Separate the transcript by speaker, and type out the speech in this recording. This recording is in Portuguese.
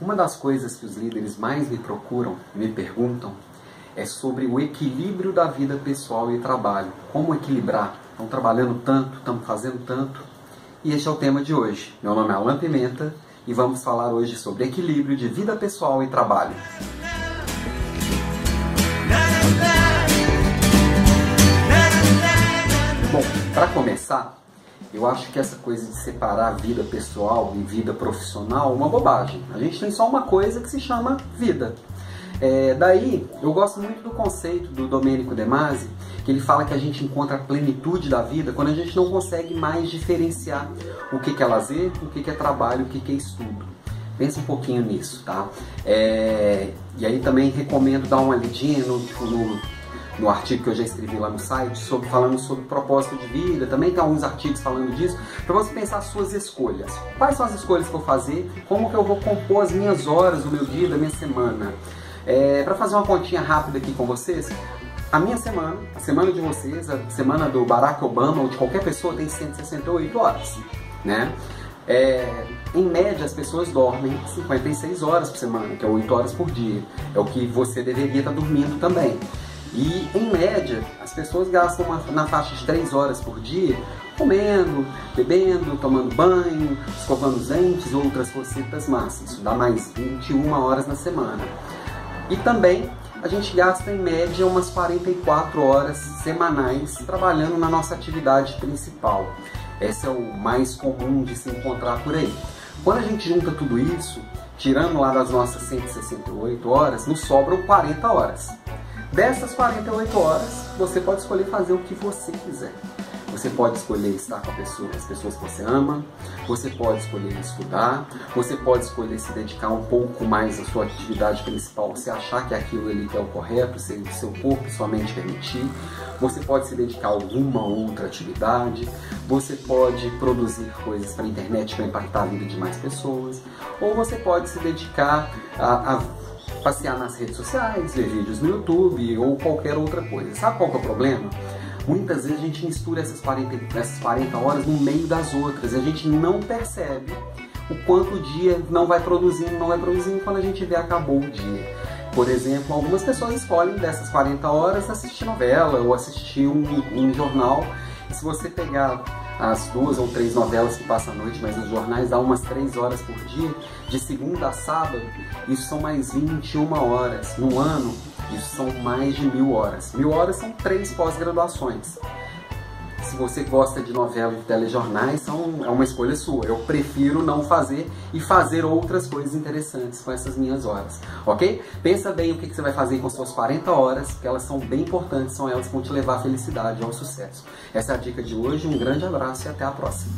Speaker 1: Uma das coisas que os líderes mais me procuram, me perguntam, é sobre o equilíbrio da vida pessoal e trabalho. Como equilibrar? Estão trabalhando tanto, estão fazendo tanto. E este é o tema de hoje. Meu nome é Alan Pimenta e vamos falar hoje sobre equilíbrio de vida pessoal e trabalho. Bom, para começar, eu acho que essa coisa de separar vida pessoal e vida profissional é uma bobagem. A gente tem só uma coisa que se chama vida. É, daí, eu gosto muito do conceito do Domênico De Masi, que ele fala que a gente encontra a plenitude da vida quando a gente não consegue mais diferenciar o que, é lazer, o que, que é trabalho, o que, que é estudo. Pensa um pouquinho nisso, tá? É, e aí também recomendo dar uma lidinha no, no no artigo que eu já escrevi lá no site, sobre, falando sobre propósito de vida, também tem alguns artigos falando disso, para você pensar as suas escolhas. Quais são as escolhas que eu vou fazer? Como que eu vou compor as minhas horas, o meu dia, da minha semana? É, para fazer uma continha rápida aqui com vocês, a minha semana, a semana de vocês, a semana do Barack Obama ou de qualquer pessoa tem 168 horas, né? É, em média, as pessoas dormem 56 horas por semana, que é 8 horas por dia. É o que você deveria estar dormindo também. E, em média, as pessoas gastam uma, na faixa de 3 horas por dia comendo, bebendo, tomando banho, escovando os dentes, outras recetas massas. Isso dá mais 21 horas na semana. E também a gente gasta em média umas 44 horas semanais trabalhando na nossa atividade principal. Esse é o mais comum de se encontrar por aí. Quando a gente junta tudo isso, tirando lá das nossas 168 horas, nos sobram 40 horas. Dessas 48 horas, você pode escolher fazer o que você quiser. Você pode escolher estar com pessoa, as pessoas que você ama, você pode escolher estudar, você pode escolher se dedicar um pouco mais à sua atividade principal, você achar que aquilo ali é o correto, se o seu corpo e sua mente permitir. Você pode se dedicar a alguma outra atividade, você pode produzir coisas para a internet para impactar a vida de mais pessoas, ou você pode se dedicar a, a passear nas redes sociais, ver vídeos no YouTube ou qualquer outra coisa. Sabe qual que é o problema? Muitas vezes a gente mistura essas 40, essas 40 horas no meio das outras e a gente não percebe o quanto o dia não vai produzindo, não vai produzindo quando a gente vê acabou o dia. Por exemplo, algumas pessoas escolhem dessas 40 horas assistir novela ou assistir um, um jornal. Se você pegar as duas ou três novelas que passam à noite, mas nos jornais dá umas três horas por dia, de segunda a sábado, isso são mais 21 horas. No ano, isso são mais de mil horas. Mil horas são três pós-graduações. Se você gosta de novela e telejornais, são, é uma escolha sua. Eu prefiro não fazer e fazer outras coisas interessantes com essas minhas horas, ok? Pensa bem o que, que você vai fazer com suas 40 horas, que elas são bem importantes, são elas que vão te levar à felicidade, ao sucesso. Essa é a dica de hoje, um grande abraço e até a próxima.